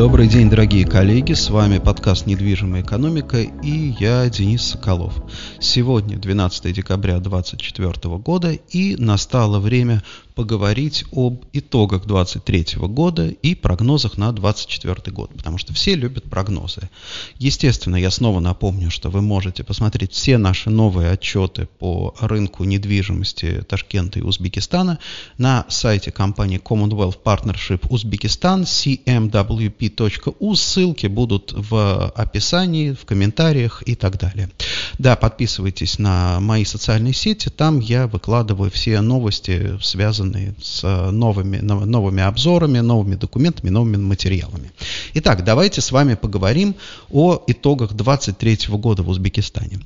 Добрый день, дорогие коллеги, с вами подкаст «Недвижимая экономика» и я, Денис Соколов. Сегодня 12 декабря 2024 года и настало время поговорить об итогах 2023 года и прогнозах на 2024 год, потому что все любят прогнозы. Естественно, я снова напомню, что вы можете посмотреть все наши новые отчеты по рынку недвижимости Ташкента и Узбекистана на сайте компании Commonwealth Partnership Узбекистан cmwp.u. Ссылки будут в описании, в комментариях и так далее. Да, подписывайтесь на мои социальные сети, там я выкладываю все новости, связанные с новыми, новыми обзорами, новыми документами, новыми материалами. Итак, давайте с вами поговорим о итогах 2023 года в Узбекистане.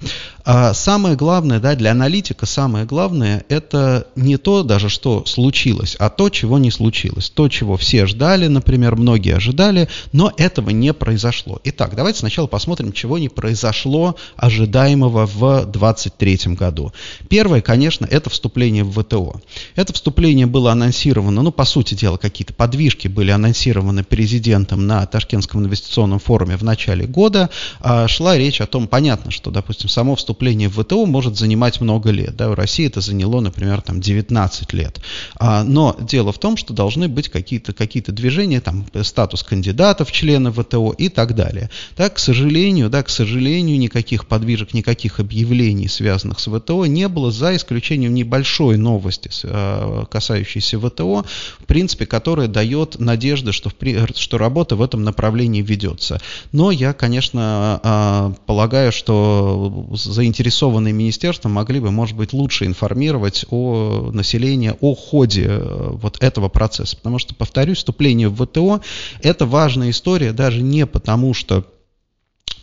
А, самое главное, да, для аналитика самое главное, это не то даже, что случилось, а то, чего не случилось. То, чего все ждали, например, многие ожидали, но этого не произошло. Итак, давайте сначала посмотрим, чего не произошло ожидаемого в 2023 году. Первое, конечно, это вступление в ВТО. Это вступление было анонсировано, ну, по сути дела, какие-то подвижки были анонсированы президентом на Ташкентском инвестиционном форуме в начале года. А шла речь о том, понятно, что, допустим, само вступление в ВТО может занимать много лет. Да, в России это заняло, например, там 19 лет. А, но дело в том, что должны быть какие-то какие движения, там, статус кандидатов в члены ВТО и так далее. Да, к сожалению, да, к сожалению, никаких подвижек, никаких объявлений, связанных с ВТО, не было, за исключением небольшой новости, а, касающейся ВТО, в принципе, которая дает надежды, что, что работа в этом направлении ведется. Но я, конечно, а, полагаю, что заинтересованные министерства могли бы, может быть, лучше информировать о населении, о ходе э, вот этого процесса. Потому что, повторюсь, вступление в ВТО – это важная история даже не потому, что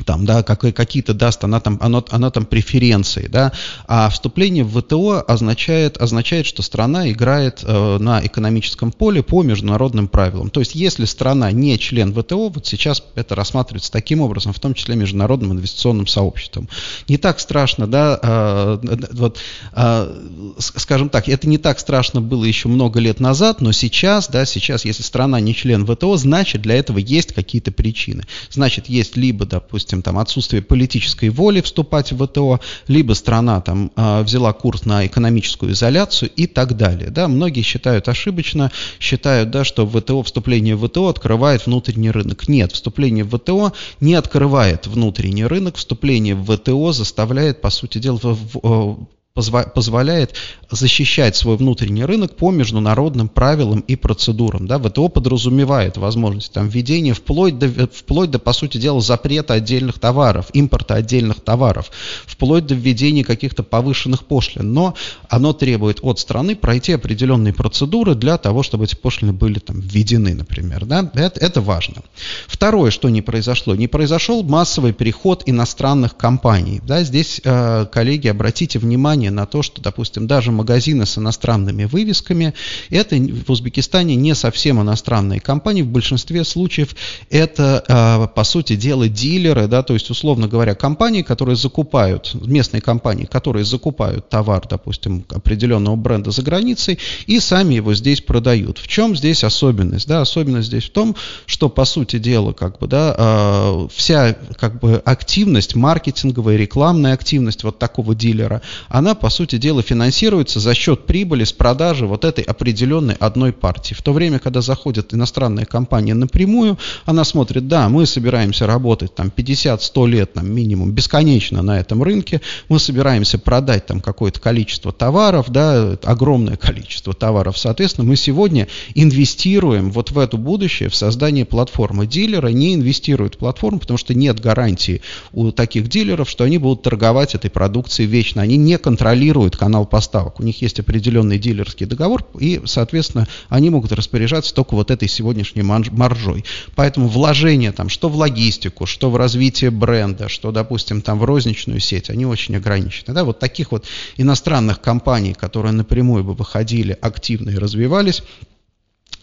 там, да, как, какие-то даст, она там, она, она там преференции, да, а вступление в ВТО означает, означает что страна играет э, на экономическом поле по международным правилам. То есть, если страна не член ВТО, вот сейчас это рассматривается таким образом, в том числе международным инвестиционным сообществом. Не так страшно, да, э, вот, э, скажем так, это не так страшно было еще много лет назад, но сейчас, да, сейчас, если страна не член ВТО, значит, для этого есть какие-то причины. Значит, есть либо, допустим, допустим, там отсутствие политической воли вступать в ВТО, либо страна там а, взяла курс на экономическую изоляцию и так далее. Да, многие считают ошибочно, считают, да, что ВТО, вступление в ВТО открывает внутренний рынок. Нет, вступление в ВТО не открывает внутренний рынок, вступление в ВТО заставляет, по сути дела, в, в, позволяет защищать свой внутренний рынок по международным правилам и процедурам. Да? ВТО подразумевает возможность там, введения вплоть до, вплоть до, по сути дела, запрета отдельных товаров, импорта отдельных товаров, вплоть до введения каких-то повышенных пошлин. Но оно требует от страны пройти определенные процедуры для того, чтобы эти пошлины были там, введены, например. Да? Это, это важно. Второе, что не произошло. Не произошел массовый переход иностранных компаний. Да? Здесь, э, коллеги, обратите внимание, внимание на то, что, допустим, даже магазины с иностранными вывесками, это в Узбекистане не совсем иностранные компании, в большинстве случаев это, а, по сути дела, дилеры, да, то есть, условно говоря, компании, которые закупают, местные компании, которые закупают товар, допустим, определенного бренда за границей и сами его здесь продают. В чем здесь особенность? Да, особенность здесь в том, что, по сути дела, как бы, да, а, вся как бы активность, маркетинговая, рекламная активность вот такого дилера, она она, по сути дела, финансируется за счет прибыли с продажи вот этой определенной одной партии. В то время, когда заходит иностранная компания напрямую, она смотрит, да, мы собираемся работать там 50-100 лет там, минимум бесконечно на этом рынке, мы собираемся продать там какое-то количество товаров, да, огромное количество товаров. Соответственно, мы сегодня инвестируем вот в это будущее, в создание платформы. Дилеры не инвестируют в платформу, потому что нет гарантии у таких дилеров, что они будут торговать этой продукцией вечно. Они не контролируют контролируют канал поставок. У них есть определенный дилерский договор, и, соответственно, они могут распоряжаться только вот этой сегодняшней маржой. Поэтому вложения там, что в логистику, что в развитие бренда, что, допустим, там в розничную сеть, они очень ограничены. Да? Вот таких вот иностранных компаний, которые напрямую бы выходили активно и развивались,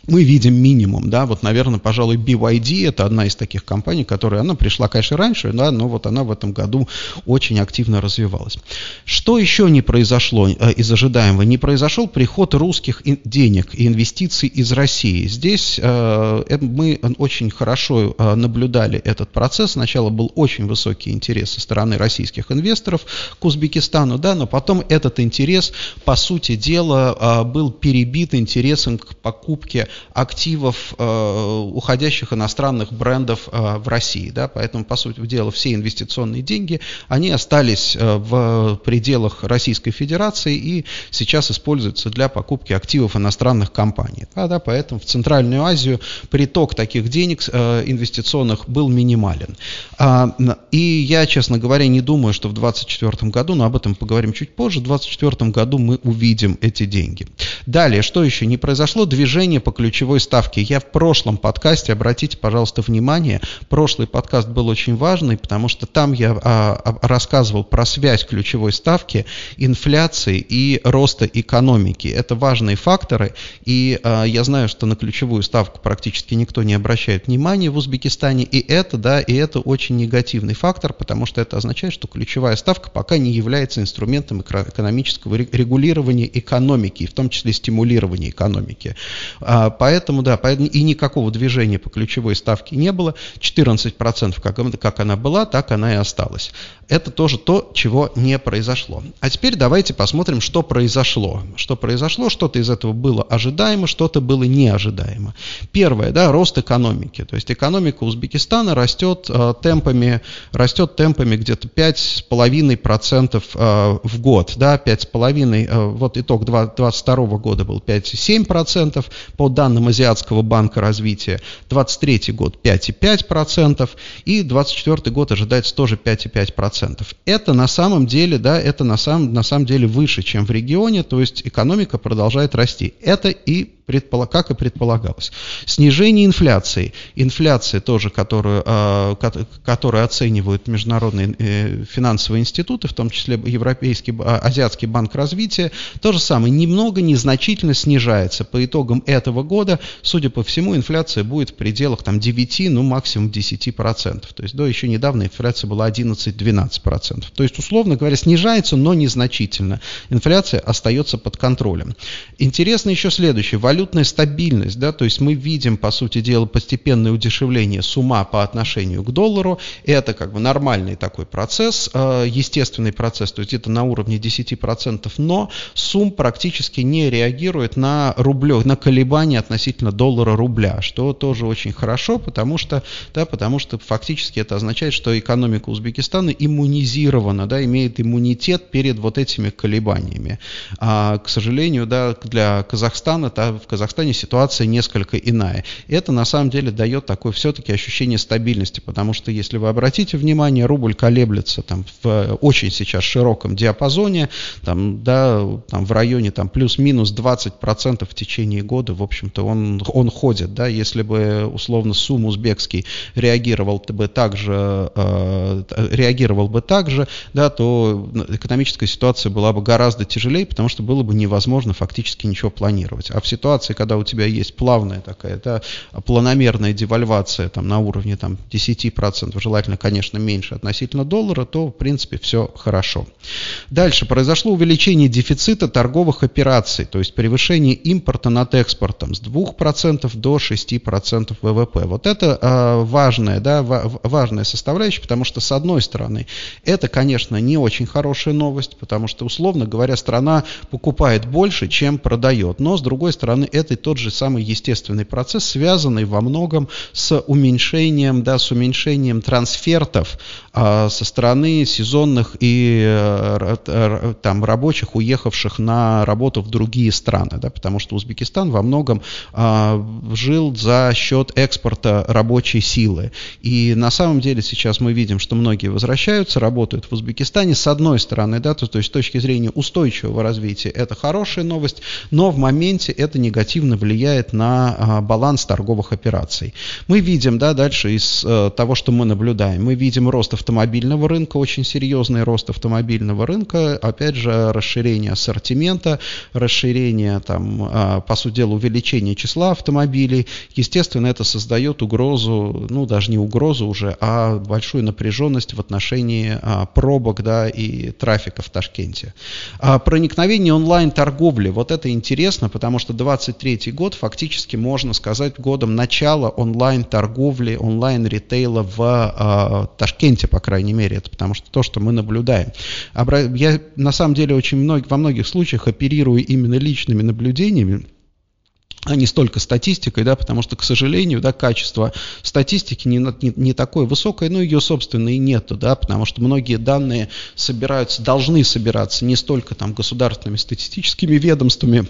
мы видим минимум, да, вот, наверное, пожалуй, BYD это одна из таких компаний, которая, она пришла, конечно, раньше, да, но вот она в этом году очень активно развивалась. Что еще не произошло э, из ожидаемого? Не произошел приход русских денег и инвестиций из России. Здесь э, мы очень хорошо э, наблюдали этот процесс. Сначала был очень высокий интерес со стороны российских инвесторов к Узбекистану, да, но потом этот интерес, по сути дела, э, был перебит интересом к покупке активов э, уходящих иностранных брендов э, в России. Да? Поэтому, по сути дела, все инвестиционные деньги, они остались э, в пределах Российской Федерации и сейчас используются для покупки активов иностранных компаний. Да, да, поэтому в Центральную Азию приток таких денег инвестиционных был минимален. А, и я, честно говоря, не думаю, что в 2024 году, но об этом поговорим чуть позже, в 2024 году мы увидим эти деньги. Далее, что еще не произошло? Движение по ключевой ставке. Я в прошлом подкасте, обратите, пожалуйста, внимание, прошлый подкаст был очень важный, потому что там я а, рассказывал про связь ключевой ставки, инфляции и роста экономики. Это важные факторы, и а, я знаю, что на ключевую ставку практически никто не обращает внимания в Узбекистане, и это, да, и это очень негативный фактор, потому что это означает, что ключевая ставка пока не является инструментом экономического регулирования экономики, в том числе стимулирования экономики. А, поэтому, да, и никакого движения по ключевой ставке не было. 14% как, как она была, так она и осталась. Это тоже то, чего не произошло. А теперь давайте посмотрим, что произошло. Что произошло, что-то из этого было ожидаемо, что-то было неожидаемо. Первое, да, рост экономики. То есть экономика Узбекистана растет э, темпами, растет темпами где-то 5,5% э, в год. Да, 5,5%, э, вот итог 2022 года был 5,7%, по данным Азиатского банка развития. 2023 год 5,5% и 2024 год ожидается тоже 5,5%. 10%. Это на самом деле, да, это на самом, на самом деле выше, чем в регионе, то есть экономика продолжает расти. Это и как и предполагалось. Снижение инфляции. Инфляция тоже, которую, а, которую оценивают международные э, финансовые институты, в том числе Европейский, а, Азиатский банк развития, то же самое, немного, незначительно снижается. По итогам этого года, судя по всему, инфляция будет в пределах там, 9, ну максимум 10%. То есть до еще недавно инфляция была 11-12%. То есть, условно говоря, снижается, но незначительно. Инфляция остается под контролем. Интересно еще следующее валютная стабильность, да, то есть мы видим, по сути дела, постепенное удешевление сумма по отношению к доллару, это как бы нормальный такой процесс, э, естественный процесс, то есть это на уровне 10%, но сумм практически не реагирует на рублё, на колебания относительно доллара-рубля, что тоже очень хорошо, потому что, да, потому что фактически это означает, что экономика Узбекистана иммунизирована, да, имеет иммунитет перед вот этими колебаниями. А, к сожалению, да, для Казахстана, в Казахстане ситуация несколько иная. Это на самом деле дает такое все-таки ощущение стабильности, потому что если вы обратите внимание, рубль колеблется там в очень сейчас широком диапазоне, там, да, там в районе там плюс-минус 20% в течение года, в общем-то, он, он ходит, да, если бы условно Сум узбекский реагировал бы так же, э, реагировал бы так же, да, то экономическая ситуация была бы гораздо тяжелее, потому что было бы невозможно фактически ничего планировать. А в ситуации ситуации, когда у тебя есть плавная такая, да, планомерная девальвация там, на уровне там, 10%, желательно, конечно, меньше относительно доллара, то, в принципе, все хорошо. Дальше. Произошло увеличение дефицита торговых операций, то есть превышение импорта над экспортом с 2% до 6% ВВП. Вот это э, важная, да, важная составляющая, потому что, с одной стороны, это, конечно, не очень хорошая новость, потому что, условно говоря, страна покупает больше, чем продает. Но, с другой стороны, стороны, это тот же самый естественный процесс, связанный во многом с уменьшением, да, с уменьшением трансфертов а, со стороны сезонных и а, там, рабочих, уехавших на работу в другие страны, да, потому что Узбекистан во многом а, жил за счет экспорта рабочей силы. И на самом деле сейчас мы видим, что многие возвращаются, работают в Узбекистане. С одной стороны, да, то, то есть с точки зрения устойчивого развития это хорошая новость, но в моменте это не негативно влияет на а, баланс торговых операций. Мы видим, да, дальше из а, того, что мы наблюдаем, мы видим рост автомобильного рынка, очень серьезный рост автомобильного рынка, опять же, расширение ассортимента, расширение, там, а, по сути дела, увеличение числа автомобилей. Естественно, это создает угрозу, ну, даже не угрозу уже, а большую напряженность в отношении а, пробок, да, и трафика в Ташкенте. Проникновение онлайн-торговли, вот это интересно, потому что 23 год фактически можно сказать годом начала онлайн-торговли, онлайн-ритейла в а, Ташкенте, по крайней мере, это потому что то, что мы наблюдаем. Я на самом деле очень много, во многих случаях оперирую именно личными наблюдениями, а не столько статистикой, да, потому что, к сожалению, да, качество статистики не, не, не такое высокое, ну, ее, собственно, и нету, да, потому что многие данные собираются, должны собираться не столько там государственными статистическими ведомствами,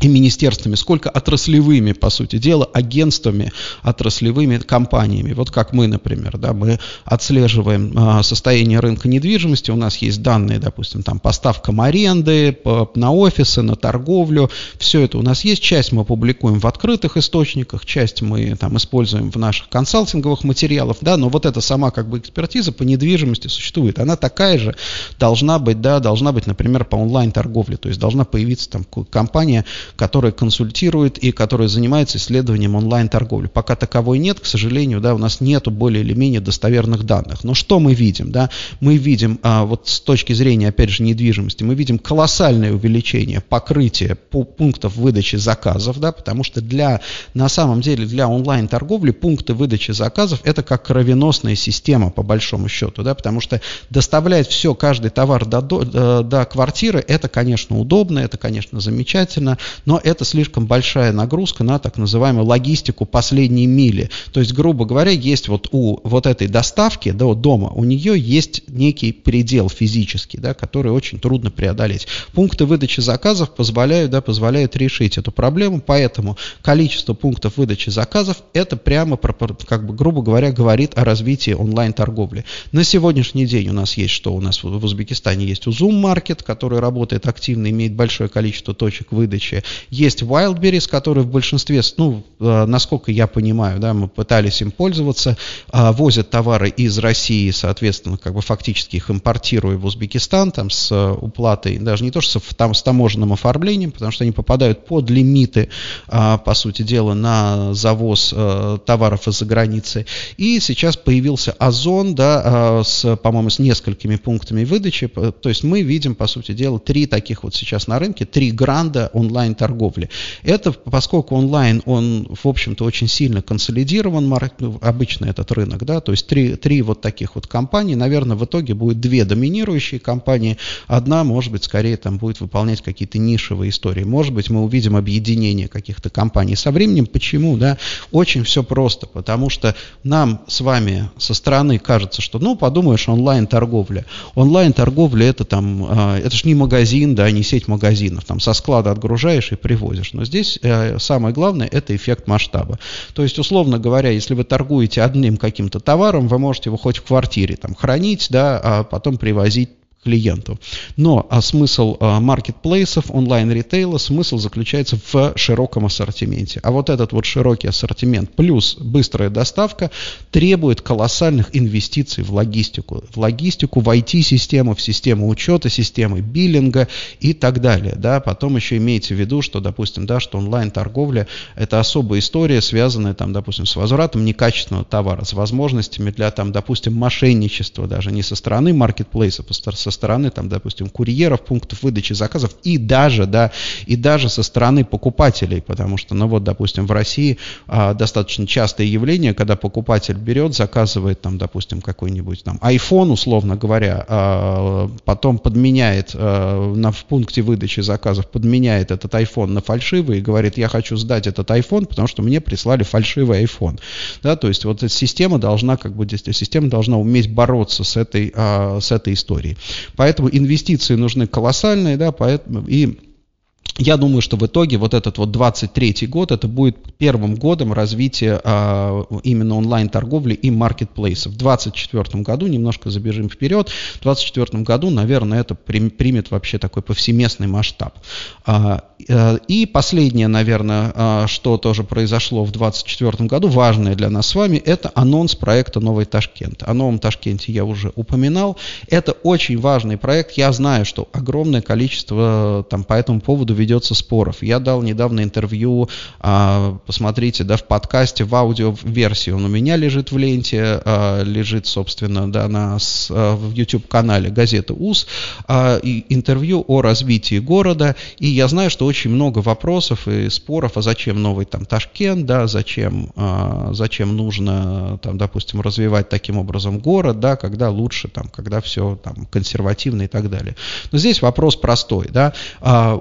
и министерствами, сколько отраслевыми, по сути дела, агентствами, отраслевыми компаниями. Вот как мы, например, да, мы отслеживаем а, состояние рынка недвижимости, у нас есть данные, допустим, там поставкам аренды, по, на офисы, на торговлю, все это у нас есть, часть мы публикуем в открытых источниках, часть мы там используем в наших консалтинговых материалах, да, но вот эта сама как бы экспертиза по недвижимости существует, она такая же должна быть, да, должна быть, например, по онлайн-торговле, то есть должна появиться там компания, которая консультирует и которая занимается исследованием онлайн-торговли. Пока таковой нет, к сожалению, да, у нас нету более или менее достоверных данных. Но что мы видим? Да? Мы видим, а, вот с точки зрения, опять же, недвижимости, мы видим колоссальное увеличение покрытия пунктов выдачи заказов, да, потому что для, на самом деле для онлайн-торговли пункты выдачи заказов это как кровеносная система, по большому счету, да, потому что доставлять все, каждый товар до, до, до квартиры, это, конечно, удобно, это, конечно, замечательно, но это слишком большая нагрузка на так называемую логистику последней мили. То есть, грубо говоря, есть вот у вот этой доставки до дома, у нее есть некий предел физический, да, который очень трудно преодолеть. Пункты выдачи заказов позволяют, да, позволяют решить эту проблему, поэтому количество пунктов выдачи заказов это прямо, как бы, грубо говоря, говорит о развитии онлайн-торговли. На сегодняшний день у нас есть что? У нас в Узбекистане есть Узум Market, который работает активно, имеет большое количество точек выдачи. Есть Wildberries, который в большинстве, ну, э, насколько я понимаю, да, мы пытались им пользоваться, а, возят товары из России, соответственно, как бы фактически их импортируя в Узбекистан, там с э, уплатой, даже не то, что там с таможенным оформлением, потому что они попадают под лимиты, а, по сути дела, на завоз э, товаров из-за границы. И сейчас появился Озон, да, а, с, по-моему, с несколькими пунктами выдачи. То есть мы видим, по сути дела, три таких вот сейчас на рынке, три гранда онлайн торговли. Это, поскольку онлайн, он, в общем-то, очень сильно консолидирован, ну, обычно этот рынок, да, то есть три, три вот таких вот компании, наверное, в итоге будет две доминирующие компании, одна, может быть, скорее там будет выполнять какие-то нишевые истории, может быть, мы увидим объединение каких-то компаний со временем. Почему, да? Очень все просто, потому что нам с вами со стороны кажется, что, ну, подумаешь, онлайн-торговля. Онлайн-торговля это там, а, это же не магазин, да, не сеть магазинов, там со склада отгружаешь, покупаешь и привозишь. Но здесь э, самое главное – это эффект масштаба. То есть, условно говоря, если вы торгуете одним каким-то товаром, вы можете его хоть в квартире там, хранить, да, а потом привозить клиенту. Но а смысл а, маркетплейсов, онлайн-ритейла, смысл заключается в широком ассортименте. А вот этот вот широкий ассортимент плюс быстрая доставка требует колоссальных инвестиций в логистику. В логистику, в IT-систему, в систему учета, системы биллинга и так далее. Да? Потом еще имейте в виду, что, допустим, да, что онлайн-торговля – это особая история, связанная, там, допустим, с возвратом некачественного товара, с возможностями для, там, допустим, мошенничества даже не со стороны маркетплейса, а со стороны, там, допустим, курьеров, пунктов выдачи заказов и даже, да, и даже со стороны покупателей, потому что, ну вот, допустим, в России а, достаточно частое явление, когда покупатель берет, заказывает, там, допустим, какой-нибудь там iPhone, условно говоря, а, потом подменяет а, на, в пункте выдачи заказов, подменяет этот iPhone на фальшивый и говорит, я хочу сдать этот iPhone, потому что мне прислали фальшивый iPhone. Да, то есть вот эта система должна, как бы, система должна уметь бороться с этой, а, с этой историей. Поэтому инвестиции нужны колоссальные, да, поэтому и я думаю, что в итоге вот этот вот 23 год, это будет первым годом развития а, именно онлайн-торговли и маркетплейсов. В 2024 году, немножко забежим вперед, в 2024 году, наверное, это примет вообще такой повсеместный масштаб. А, а, и последнее, наверное, а, что тоже произошло в 2024 году, важное для нас с вами, это анонс проекта «Новый Ташкент». О Новом Ташкенте я уже упоминал. Это очень важный проект. Я знаю, что огромное количество там по этому поводу ведется споров. Я дал недавно интервью, а, посмотрите, да, в подкасте, в аудиоверсии. Он у меня лежит в ленте, а, лежит, собственно, да, на, а, в YouTube-канале газеты УЗ, интервью о развитии города. И я знаю, что очень много вопросов и споров, а зачем новый там Ташкент, да, зачем, зачем нужно, там, допустим, развивать таким образом город, да, когда лучше, там, когда все там консервативно и так далее. Но здесь вопрос простой, да,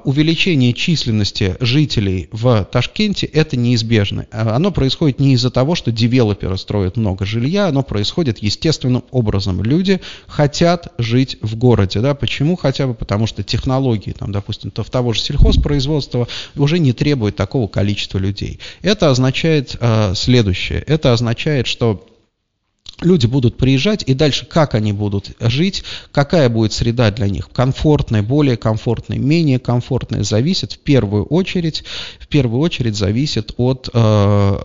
увеличение увеличение численности жителей в Ташкенте это неизбежно. А оно происходит не из-за того, что девелоперы строят много жилья, оно происходит естественным образом. Люди хотят жить в городе. Да? Почему? Хотя бы потому, что технологии, там, допустим, то в того же сельхозпроизводства уже не требуют такого количества людей. Это означает э, следующее. Это означает, что люди будут приезжать, и дальше как они будут жить, какая будет среда для них, комфортная, более комфортная, менее комфортная, зависит в первую очередь, в первую очередь зависит от э,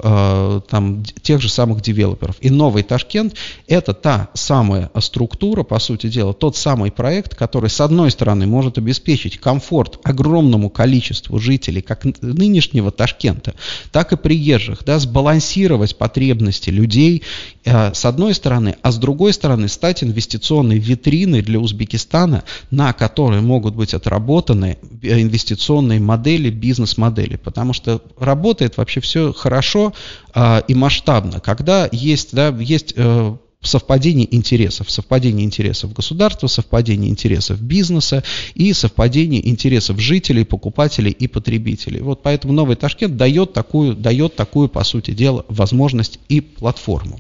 э, там, тех же самых девелоперов. И новый Ташкент – это та самая структура, по сути дела, тот самый проект, который, с одной стороны, может обеспечить комфорт огромному количеству жителей, как нынешнего Ташкента, так и приезжих, да, сбалансировать потребности людей, э, с одной одной стороны, а с другой стороны стать инвестиционной витриной для Узбекистана, на которой могут быть отработаны инвестиционные модели, бизнес-модели, потому что работает вообще все хорошо э, и масштабно, когда есть, да, есть э, совпадение интересов. Совпадение интересов государства, совпадение интересов бизнеса и совпадение интересов жителей, покупателей и потребителей. Вот поэтому новый Ташкент дает такую, дает такую, по сути дела, возможность и платформу.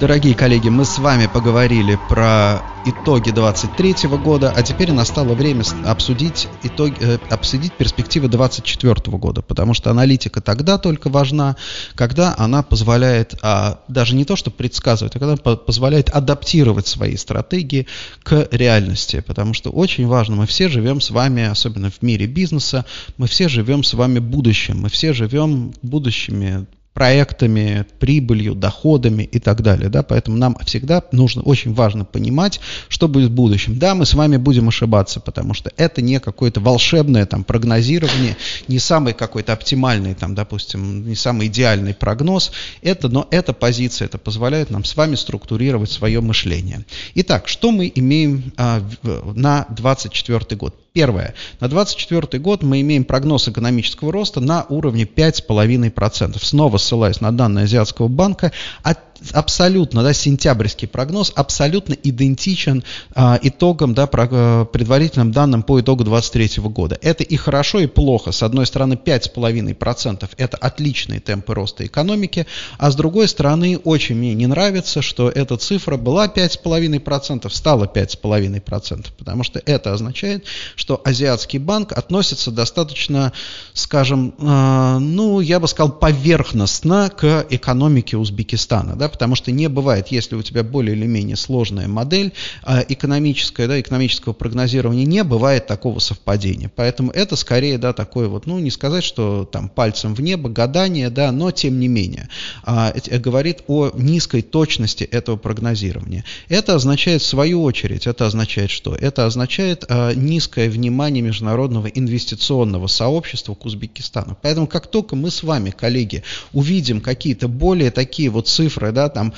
Дорогие коллеги, мы с вами поговорили про итоги 23 года, а теперь настало время обсудить, итоги, э, обсудить перспективы 24 года, потому что аналитика тогда только важна, когда она позволяет а, даже не то, что предсказывать, а когда позволяет адаптировать свои стратегии к реальности, потому что очень важно, мы все живем с вами, особенно в мире бизнеса, мы все живем с вами будущим, мы все живем будущими проектами, прибылью, доходами и так далее. Да? Поэтому нам всегда нужно, очень важно понимать, что будет в будущем. Да, мы с вами будем ошибаться, потому что это не какое-то волшебное там, прогнозирование, не самый какой-то оптимальный, там, допустим, не самый идеальный прогноз. Это, но эта позиция, это позволяет нам с вами структурировать свое мышление. Итак, что мы имеем а, в, на 2024 год? Первое. На 2024 год мы имеем прогноз экономического роста на уровне 5,5%. Снова ссылаясь на данные Азиатского банка, от абсолютно, да, сентябрьский прогноз абсолютно идентичен а, итогам, да, про, а, предварительным данным по итогу 2023 года. Это и хорошо, и плохо. С одной стороны, 5,5% это отличные темпы роста экономики, а с другой стороны, очень мне не нравится, что эта цифра была 5,5%, стала 5,5%, потому что это означает, что Азиатский банк относится достаточно, скажем, э, ну, я бы сказал, поверхностно к экономике Узбекистана, да, да, потому что не бывает, если у тебя более или менее сложная модель э, экономическая, да, экономического прогнозирования, не бывает такого совпадения. Поэтому это скорее, да, такое вот, ну, не сказать, что там пальцем в небо, гадание, да, но тем не менее, э, говорит о низкой точности этого прогнозирования. Это означает, в свою очередь, это означает что? Это означает э, низкое внимание международного инвестиционного сообщества к Узбекистану. Поэтому как только мы с вами, коллеги, увидим какие-то более такие вот цифры, да, там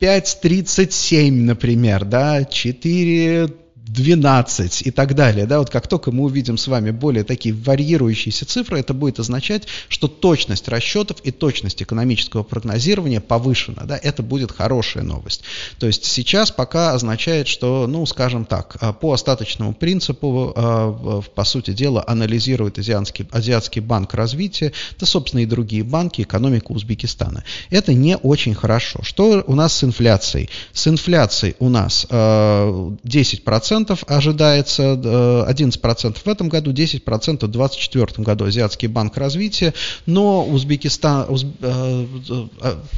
5.37, а, например, да, 4 12 и так далее. Да, вот как только мы увидим с вами более такие варьирующиеся цифры, это будет означать, что точность расчетов и точность экономического прогнозирования повышена. Да, это будет хорошая новость. То есть сейчас пока означает, что, ну, скажем так, а, по остаточному принципу, а, по сути дела, анализирует Азиатский, Азиатский банк развития, да, собственно, и другие банки, экономику Узбекистана. Это не очень хорошо. Что у нас с инфляцией? С инфляцией у нас 10%, 10% ожидается, 11% в этом году, 10% в 2024 году Азиатский банк развития, но Узбекистан, Уз,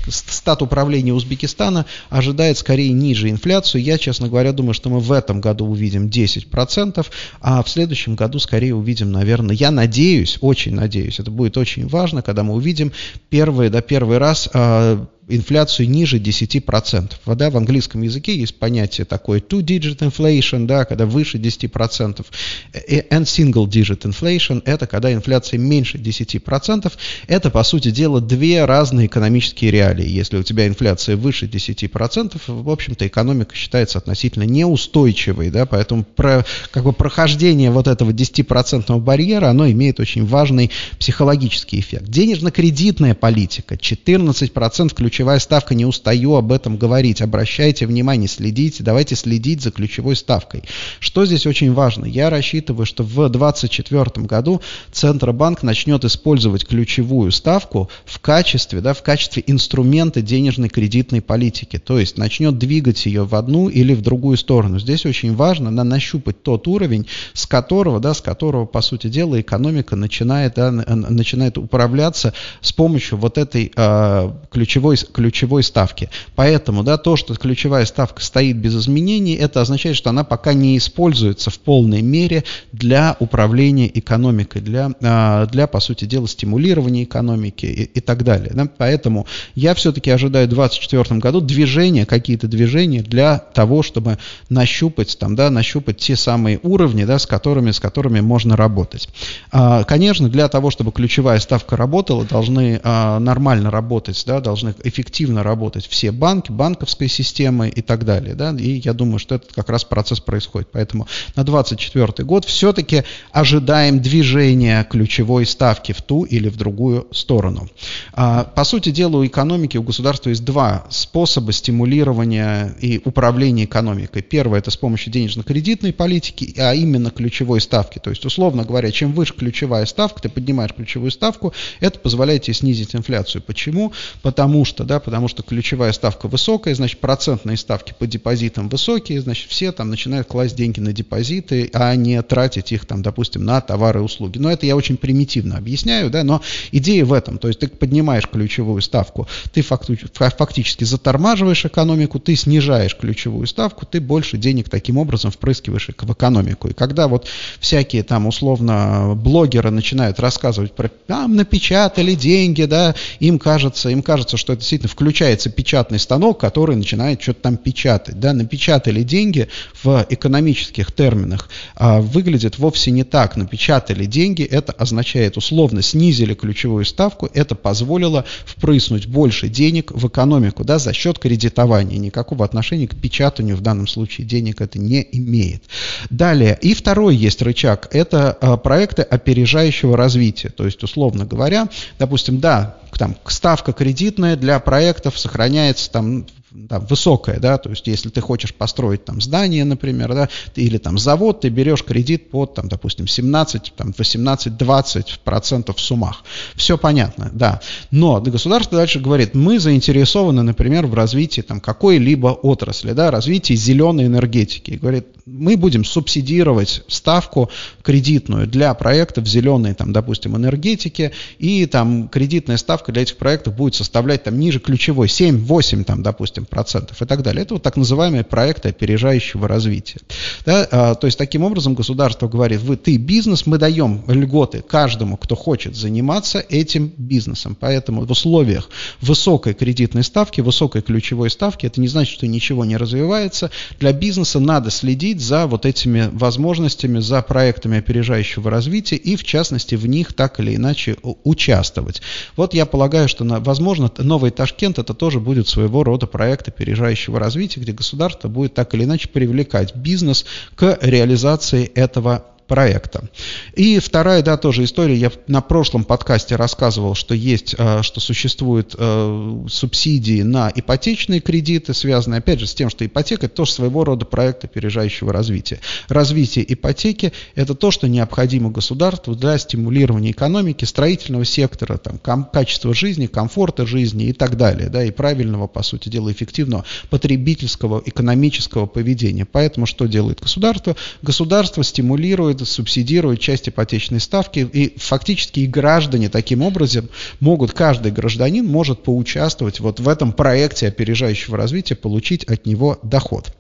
стат управления Узбекистана ожидает скорее ниже инфляцию. Я, честно говоря, думаю, что мы в этом году увидим 10%, а в следующем году скорее увидим, наверное, я надеюсь, очень надеюсь, это будет очень важно, когда мы увидим первый, да, первый раз а, инфляцию ниже 10%. Да, в английском языке есть понятие такое two-digit inflation, да, когда выше 10%, and single-digit inflation, это когда инфляция меньше 10%. Это, по сути дела, две разные экономические реалии. Если у тебя инфляция выше 10%, в общем-то, экономика считается относительно неустойчивой, да, поэтому про, как бы прохождение вот этого 10% барьера, оно имеет очень важный психологический эффект. Денежно-кредитная политика, 14% ключевых ключевая ставка, не устаю об этом говорить. Обращайте внимание, следите, давайте следить за ключевой ставкой. Что здесь очень важно? Я рассчитываю, что в 2024 году Центробанк начнет использовать ключевую ставку в качестве, да, в качестве инструмента денежной кредитной политики. То есть начнет двигать ее в одну или в другую сторону. Здесь очень важно да, нащупать тот уровень, с которого, да, с которого, по сути дела, экономика начинает, да, начинает управляться с помощью вот этой э, ключевой ключевой ставки. Поэтому да, то, что ключевая ставка стоит без изменений, это означает, что она пока не используется в полной мере для управления экономикой, для, а, для по сути дела, стимулирования экономики и, и так далее. Да. Поэтому я все-таки ожидаю в 2024 году движения, какие-то движения для того, чтобы нащупать, там, да, нащупать те самые уровни, да, с, которыми, с которыми можно работать. А, конечно, для того, чтобы ключевая ставка работала, должны а, нормально работать, да, должны эффективно работать все банки, банковской системы и так далее. Да? И я думаю, что этот как раз процесс происходит. Поэтому на 2024 год все-таки ожидаем движения ключевой ставки в ту или в другую сторону. А, по сути дела, у экономики, у государства есть два способа стимулирования и управления экономикой. Первое – это с помощью денежно-кредитной политики, а именно ключевой ставки. То есть, условно говоря, чем выше ключевая ставка, ты поднимаешь ключевую ставку, это позволяет тебе снизить инфляцию. Почему? Потому что да, потому что ключевая ставка высокая, значит, процентные ставки по депозитам высокие, значит, все там начинают класть деньги на депозиты, а не тратить их там, допустим, на товары и услуги. Но это я очень примитивно объясняю, да, но идея в этом, то есть ты поднимаешь ключевую ставку, ты фактически затормаживаешь экономику, ты снижаешь ключевую ставку, ты больше денег таким образом впрыскиваешь в экономику. И когда вот всякие там условно блогеры начинают рассказывать про, там напечатали деньги, да, им кажется, им кажется, что это действительно включается печатный станок, который начинает что-то там печатать. Да, напечатали деньги в экономических терминах, а выглядит вовсе не так. Напечатали деньги, это означает условно снизили ключевую ставку, это позволило впрыснуть больше денег в экономику да, за счет кредитования. Никакого отношения к печатанию в данном случае денег это не имеет. Далее, и второй есть рычаг, это а, проекты опережающего развития. То есть, условно говоря, допустим, да, там ставка кредитная для проектов сохраняется там там, высокая, да, то есть если ты хочешь построить там здание, например, да, или там завод, ты берешь кредит под, там, допустим, 17, там, 18-20 процентов в суммах. Все понятно, да. Но государство дальше говорит, мы заинтересованы, например, в развитии там какой-либо отрасли, да, развитии зеленой энергетики. говорит, мы будем субсидировать ставку кредитную для проектов зеленой, там, допустим, энергетики, и там кредитная ставка для этих проектов будет составлять там ниже ключевой 7-8, там, допустим, процентов и так далее. Это вот так называемые проекты опережающего развития. Да? А, то есть таким образом государство говорит, вы, ты бизнес, мы даем льготы каждому, кто хочет заниматься этим бизнесом. Поэтому в условиях высокой кредитной ставки, высокой ключевой ставки, это не значит, что ничего не развивается. Для бизнеса надо следить за вот этими возможностями, за проектами опережающего развития и, в частности, в них так или иначе участвовать. Вот я полагаю, что, возможно, новый Ташкент это тоже будет своего рода проект опережающего развития, где государство будет так или иначе привлекать бизнес к реализации этого проекта. И вторая, да, тоже история. Я на прошлом подкасте рассказывал, что есть, э, что существуют э, субсидии на ипотечные кредиты, связанные, опять же, с тем, что ипотека – это тоже своего рода проект опережающего развития. Развитие ипотеки – это то, что необходимо государству для стимулирования экономики, строительного сектора, там, качества жизни, комфорта жизни и так далее, да, и правильного, по сути дела, эффективного потребительского, экономического поведения. Поэтому что делает государство? Государство стимулирует, субсидирует часть ипотечной ставки, и фактически и граждане таким образом могут, каждый гражданин может поучаствовать вот в этом проекте опережающего развития, получить от него доход.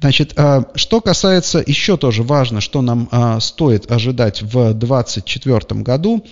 Значит, а, что касается, еще тоже важно, что нам а, стоит ожидать в 2024 году,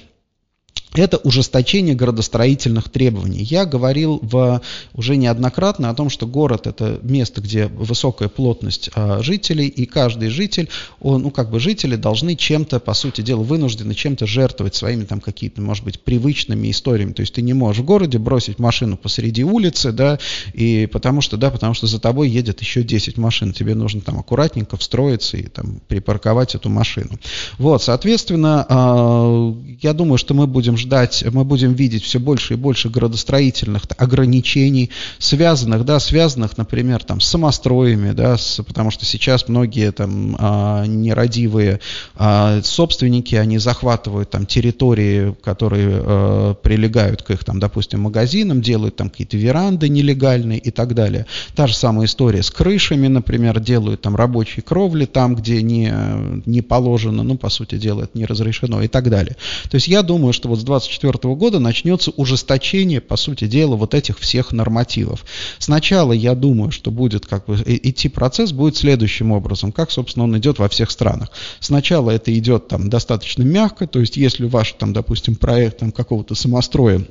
это ужесточение городостроительных требований. Я говорил в, уже неоднократно о том, что город это место, где высокая плотность а, жителей, и каждый житель, он, ну как бы жители должны чем-то, по сути дела, вынуждены чем-то жертвовать своими там какими-то, может быть, привычными историями. То есть ты не можешь в городе бросить машину посреди улицы, да, и потому что, да, потому что за тобой едет еще 10 машин, тебе нужно там аккуратненько встроиться и там припарковать эту машину. Вот, соответственно, а, я думаю, что мы будем ждать, мы будем видеть все больше и больше градостроительных ограничений, связанных, да, связанных, например, там, с самостроями, да, с, потому что сейчас многие там а, нерадивые а, собственники, они захватывают там территории, которые а, прилегают к их, там, допустим, магазинам, делают там какие-то веранды нелегальные и так далее. Та же самая история с крышами, например, делают там рабочие кровли там, где не, не положено, ну, по сути дела, это не разрешено и так далее. То есть я думаю, что вот с 2024 года начнется ужесточение, по сути дела, вот этих всех нормативов. Сначала я думаю, что будет как бы идти процесс будет следующим образом, как, собственно, он идет во всех странах. Сначала это идет там достаточно мягко, то есть если ваш, там, допустим, проект там, какого-то самостроя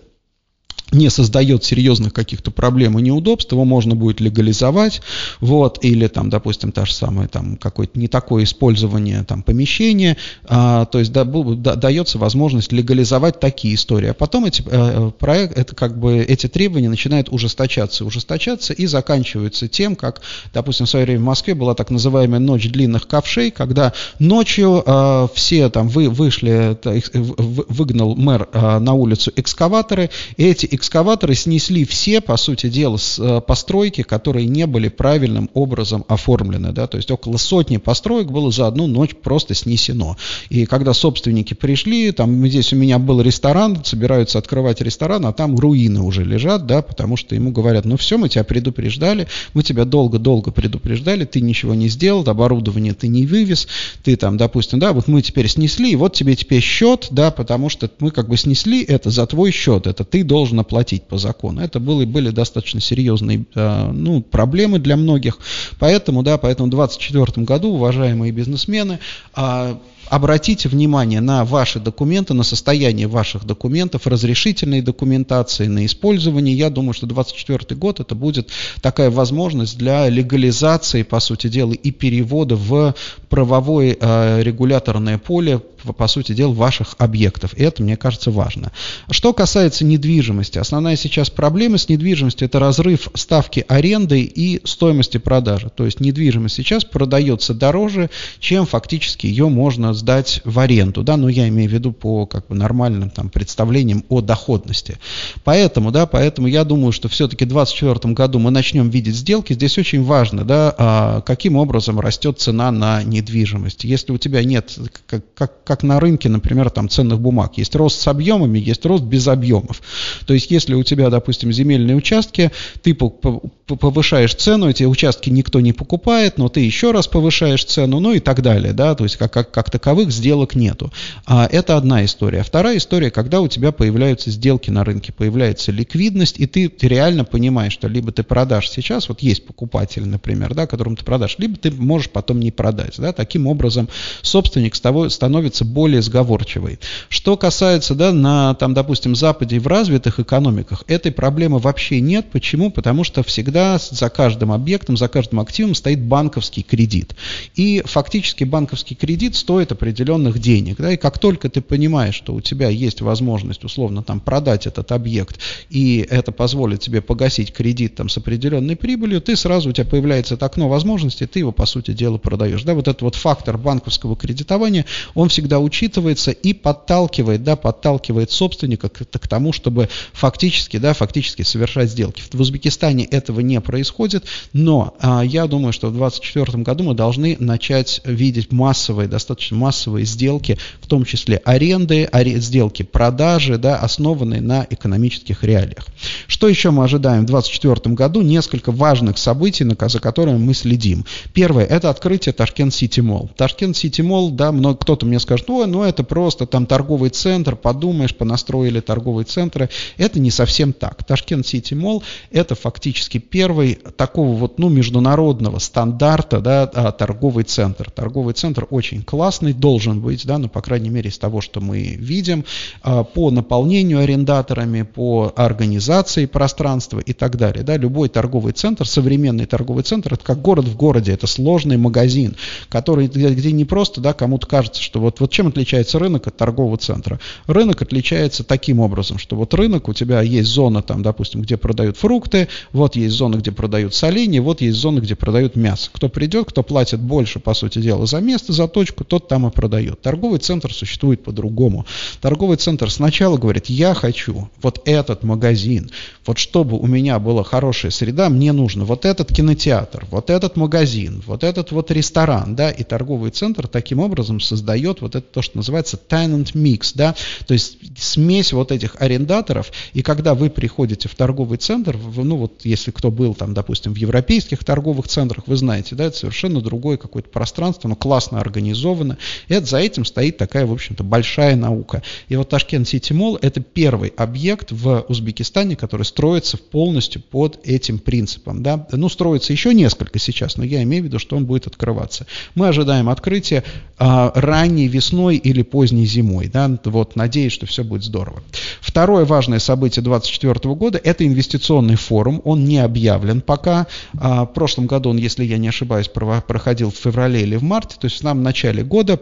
не создает серьезных каких-то проблем и неудобств, его можно будет легализовать, вот, или там, допустим, та же самая, там, какое-то не такое использование там помещения, а, то есть да, да, дается возможность легализовать такие истории, а потом эти, э, проект, это как бы эти требования начинают ужесточаться, ужесточаться и заканчиваются тем, как, допустим, в свое время в Москве была так называемая ночь длинных ковшей, когда ночью э, все там вы, вышли, выгнал мэр э, на улицу экскаваторы, и эти экскаваторы снесли все, по сути дела, э, постройки, которые не были правильным образом оформлены. Да? То есть около сотни построек было за одну ночь просто снесено. И когда собственники пришли, там здесь у меня был ресторан, собираются открывать ресторан, а там руины уже лежат, да, потому что ему говорят, ну все, мы тебя предупреждали, мы тебя долго-долго предупреждали, ты ничего не сделал, оборудование ты не вывез, ты там, допустим, да, вот мы теперь снесли, и вот тебе теперь счет, да, потому что мы как бы снесли это за твой счет, это ты должен платить по закону. Это были, были достаточно серьезные э, ну, проблемы для многих. Поэтому, да, поэтому в 2024 году, уважаемые бизнесмены, а, обратите внимание на ваши документы, на состояние ваших документов, разрешительной документации, на использование. Я думаю, что 2024 год это будет такая возможность для легализации, по сути дела, и перевода в правовое э, регуляторное поле, по сути дела, ваших объектов. И это, мне кажется, важно. Что касается недвижимости, основная сейчас проблема с недвижимостью – это разрыв ставки аренды и стоимости продажи. То есть недвижимость сейчас продается дороже, чем фактически ее можно сдать в аренду, да, но я имею в виду по как бы нормальным там представлениям о доходности. Поэтому, да, поэтому я думаю, что все-таки в 2024 году мы начнем видеть сделки. Здесь очень важно, да, а, каким образом растет цена на недвижимость. Если у тебя нет, как, как, как на рынке, например, там ценных бумаг, есть рост с объемами, есть рост без объемов. То есть, если у тебя, допустим, земельные участки, ты повышаешь цену, эти участки никто не покупает, но ты еще раз повышаешь цену, ну и так далее, да, то есть как, как, как таковых сделок нету. А, это одна история. Вторая история, когда у тебя появляются сделки на рынке, появляется ликвидность, и ты, ты реально понимаешь, что либо ты продашь сейчас, вот есть покупатель, например, да, которому ты продашь, либо ты можешь потом не продать, да, таким образом собственник с того, становится более сговорчивой. Что касается, да, на, там, допустим, Западе в развитых экономиках, этой проблемы вообще нет. Почему? Потому что всегда за каждым объектом, за каждым активом стоит банковский кредит. И фактически банковский кредит стоит определенных денег. Да, и как только ты понимаешь, что у тебя есть возможность условно там продать этот объект, и это позволит тебе погасить кредит там с определенной прибылью, ты сразу, у тебя появляется это окно возможностей, ты его, по сути дела, продаешь. Да, вот этот вот фактор банковского кредитования, он всегда учитывается и подталкивает, да, подталкивает собственника к, к тому, чтобы фактически, да, фактически совершать сделки. В Узбекистане этого не происходит, но а, я думаю, что в 2024 году мы должны начать видеть массовые, достаточно массовые сделки, в том числе аренды, аре, сделки продажи, да, основанные на экономических реалиях. Что еще мы ожидаем в 2024 году? Несколько важных событий, за которыми мы следим. Первое – это открытие Ташкент Сити Молл. Ташкент Сити Молл, да, много, кто-то мне скажет, ой, ну это просто там торговый центр, подумаешь, понастроили торговые центры. Это не совсем так. Ташкент Сити Молл – это фактически первый такого вот, ну, международного стандарта, да, а, торговый центр. Торговый центр очень классный, должен быть, да, ну, по крайней мере, из того, что мы видим, а, по наполнению арендаторами, по организации пространства и так далее. Да. Любой торговый центр, современный торговый центр, это как город в городе, это сложный магазин, который, где не просто, да, кому-то кажется, что вот, вот чем отличается рынок от торгового центра. Рынок отличается таким образом, что вот рынок, у тебя есть зона, там, допустим, где продают фрукты, вот есть зона, где продают соленья, вот есть зона, где продают мясо. Кто придет, кто платит больше, по сути дела, за место, за точку, тот там и продает. Торговый центр существует по-другому. Торговый центр сначала говорит, я хочу вот этот магазин, вот чтобы у меня была хорошая среда, мне нужно вот этот кинотеатр, вот этот магазин, вот этот вот ресторан, да, и торговый центр таким образом создает вот это то, что называется tenant mix, да, то есть смесь вот этих арендаторов, и когда вы приходите в торговый центр, ну вот если кто был там, допустим, в европейских торговых центрах, вы знаете, да, это совершенно другое какое-то пространство, оно классно организовано, это, за этим стоит такая, в общем-то, большая наука. И вот Ташкент Сити Молл – это первый объект в Узбекистане, который строится полностью под этим принципом, да, ну, строится еще несколько сейчас, но я имею в виду, что он будет открываться. Мы ожидаем открытия а, ранней весной или поздней зимой, да, вот, надеюсь, что все будет здорово. Второе важное событие 2024 года – это инвестиционный форум, он не объявлен пока, а, в прошлом году он, если я не ошибаюсь, проходил в феврале или в марте, то есть в самом начале года,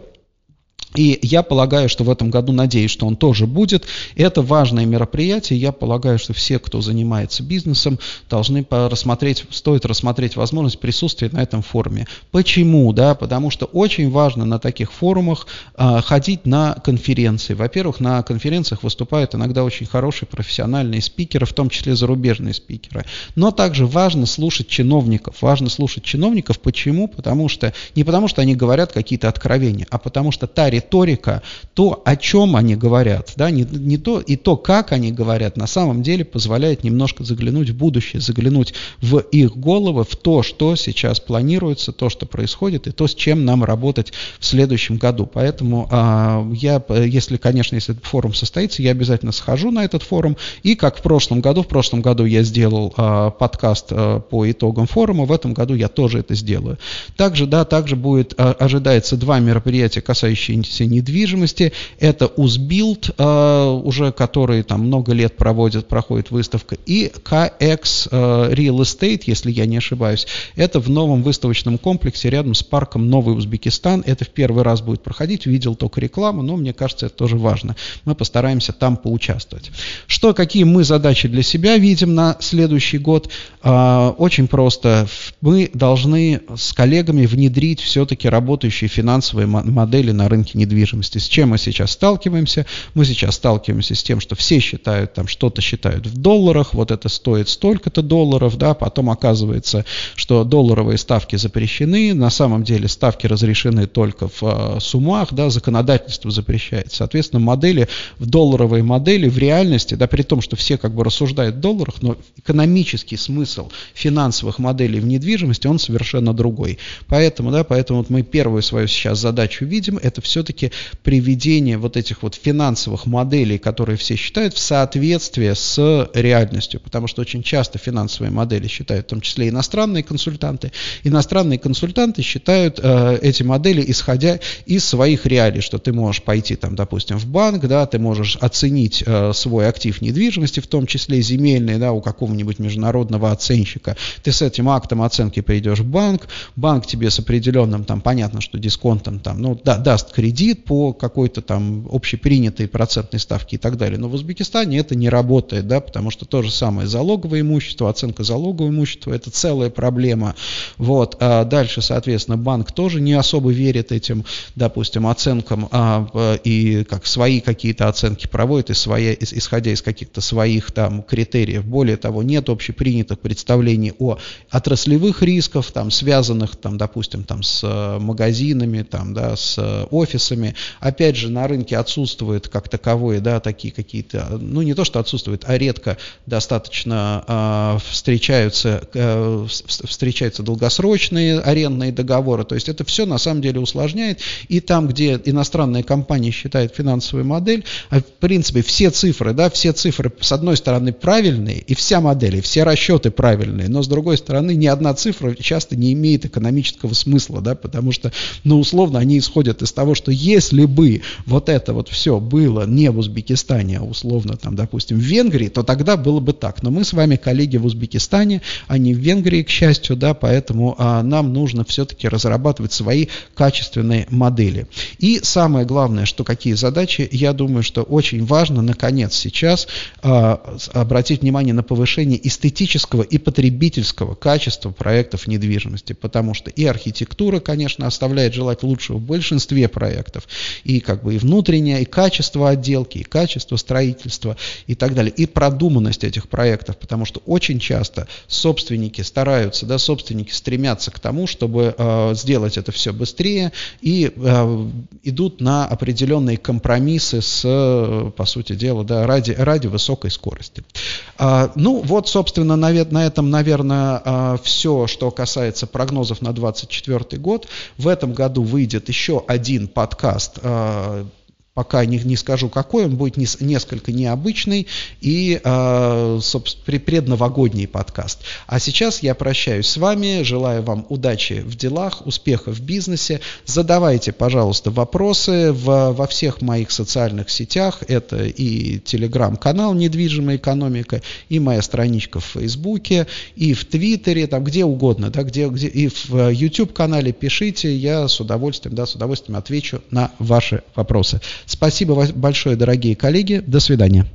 и я полагаю, что в этом году, надеюсь, что он тоже будет. Это важное мероприятие. Я полагаю, что все, кто занимается бизнесом, должны рассмотреть, стоит рассмотреть возможность присутствия на этом форуме. Почему? Да, потому что очень важно на таких форумах а, ходить на конференции. Во-первых, на конференциях выступают иногда очень хорошие профессиональные спикеры, в том числе зарубежные спикеры. Но также важно слушать чиновников. Важно слушать чиновников. Почему? Потому что не потому, что они говорят какие-то откровения, а потому что та риторика, то, о чем они говорят, да, не, не то, и то, как они говорят, на самом деле позволяет немножко заглянуть в будущее, заглянуть в их головы, в то, что сейчас планируется, то, что происходит, и то, с чем нам работать в следующем году. Поэтому а, я, если, конечно, если этот форум состоится, я обязательно схожу на этот форум, и как в прошлом году, в прошлом году я сделал а, подкаст а, по итогам форума, в этом году я тоже это сделаю. Также, да, также будет, а, ожидается два мероприятия, касающиеся недвижимости. Это Узбилд, э, уже который там много лет проводит, проходит выставка, и KX э, Real Estate, если я не ошибаюсь. Это в новом выставочном комплексе рядом с парком Новый Узбекистан. Это в первый раз будет проходить. Видел только рекламу, но мне кажется, это тоже важно. Мы постараемся там поучаствовать. Что, какие мы задачи для себя видим на следующий год? Э, очень просто. Мы должны с коллегами внедрить все-таки работающие финансовые модели на рынке недвижимости. С чем мы сейчас сталкиваемся? Мы сейчас сталкиваемся с тем, что все считают, там что-то считают в долларах, вот это стоит столько-то долларов, да, потом оказывается, что долларовые ставки запрещены, на самом деле ставки разрешены только в э, суммах, да, законодательство запрещает. Соответственно, модели, в долларовые модели в реальности, да, при том, что все как бы рассуждают в долларах, но экономический смысл финансовых моделей в недвижимости, он совершенно другой. Поэтому, да, поэтому вот мы первую свою сейчас задачу видим, это все все-таки приведение вот этих вот финансовых моделей, которые все считают, в соответствие с реальностью, потому что очень часто финансовые модели считают, в том числе иностранные консультанты. Иностранные консультанты считают э, эти модели, исходя из своих реалий, что ты можешь пойти, там, допустим, в банк, да, ты можешь оценить э, свой актив недвижимости, в том числе земельный, да, у какого-нибудь международного оценщика. Ты с этим актом оценки придешь в банк, банк тебе с определенным, там, понятно, что дисконтом, там, ну, да, даст кредит, кредит по какой-то там общепринятой процентной ставке и так далее. Но в Узбекистане это не работает, да, потому что то же самое залоговое имущество, оценка залогового имущества – это целая проблема. Вот. А дальше, соответственно, банк тоже не особо верит этим, допустим, оценкам а, и как свои какие-то оценки проводит, и свои, исходя из каких-то своих там критериев. Более того, нет общепринятых представлений о отраслевых рисках, там, связанных, там, допустим, там, с э, магазинами, там, да, с э, офисами. Опять же, на рынке отсутствуют как таковые, да, такие какие-то, ну не то, что отсутствуют, а редко достаточно э, встречаются, э, встречаются долгосрочные арендные договоры. То есть это все на самом деле усложняет. И там, где иностранная компания считает финансовую модель, а в принципе все цифры, да, все цифры с одной стороны правильные, и вся модель, и все расчеты правильные, но с другой стороны ни одна цифра часто не имеет экономического смысла, да, потому что, ну, условно, они исходят из того, что если бы вот это вот все было не в Узбекистане, а условно там, допустим, в Венгрии, то тогда было бы так. Но мы с вами коллеги в Узбекистане, а не в Венгрии, к счастью, да, поэтому а, нам нужно все-таки разрабатывать свои качественные модели. И самое главное, что какие задачи, я думаю, что очень важно, наконец, сейчас а, обратить внимание на повышение эстетического и потребительского качества проектов недвижимости, потому что и архитектура, конечно, оставляет желать лучшего в большинстве проектов, и как бы и внутреннее, и качество отделки, и качество строительства и так далее, и продуманность этих проектов, потому что очень часто собственники стараются, да, собственники стремятся к тому, чтобы э, сделать это все быстрее и э, идут на определенные компромиссы с, по сути дела, да, ради, ради высокой скорости. А, ну вот, собственно, на, на этом, наверное, а, все, что касается прогнозов на 2024 год. В этом году выйдет еще один подкаст а, пока не, не скажу какой, он будет не, несколько необычный и э, предновогодний подкаст. А сейчас я прощаюсь с вами, желаю вам удачи в делах, успехов в бизнесе. Задавайте, пожалуйста, вопросы в, во всех моих социальных сетях. Это и телеграм-канал «Недвижимая экономика», и моя страничка в Фейсбуке, и в Твиттере, там где угодно, да, где, где, и в YouTube-канале пишите, я с удовольствием, да, с удовольствием отвечу на ваши вопросы. Спасибо большое, дорогие коллеги. До свидания.